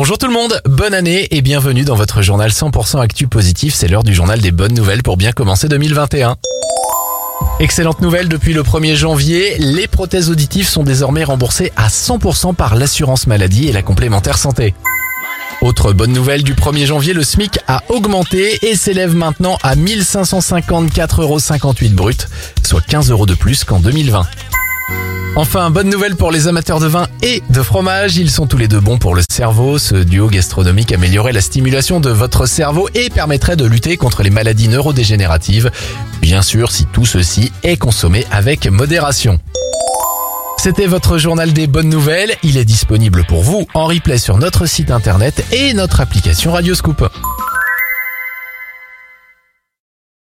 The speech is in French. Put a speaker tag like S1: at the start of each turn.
S1: Bonjour tout le monde, bonne année et bienvenue dans votre journal 100% Actu Positif. C'est l'heure du journal des bonnes nouvelles pour bien commencer 2021. Excellente nouvelle, depuis le 1er janvier, les prothèses auditives sont désormais remboursées à 100% par l'assurance maladie et la complémentaire santé. Autre bonne nouvelle, du 1er janvier, le SMIC a augmenté et s'élève maintenant à 1554,58 euros brut, soit 15 euros de plus qu'en 2020. Enfin, bonne nouvelle pour les amateurs de vin et de fromage, ils sont tous les deux bons pour le cerveau. Ce duo gastronomique améliorerait la stimulation de votre cerveau et permettrait de lutter contre les maladies neurodégénératives. Bien sûr, si tout ceci est consommé avec modération. C'était votre journal des bonnes nouvelles. Il est disponible pour vous en replay sur notre site internet et notre application Radioscoop.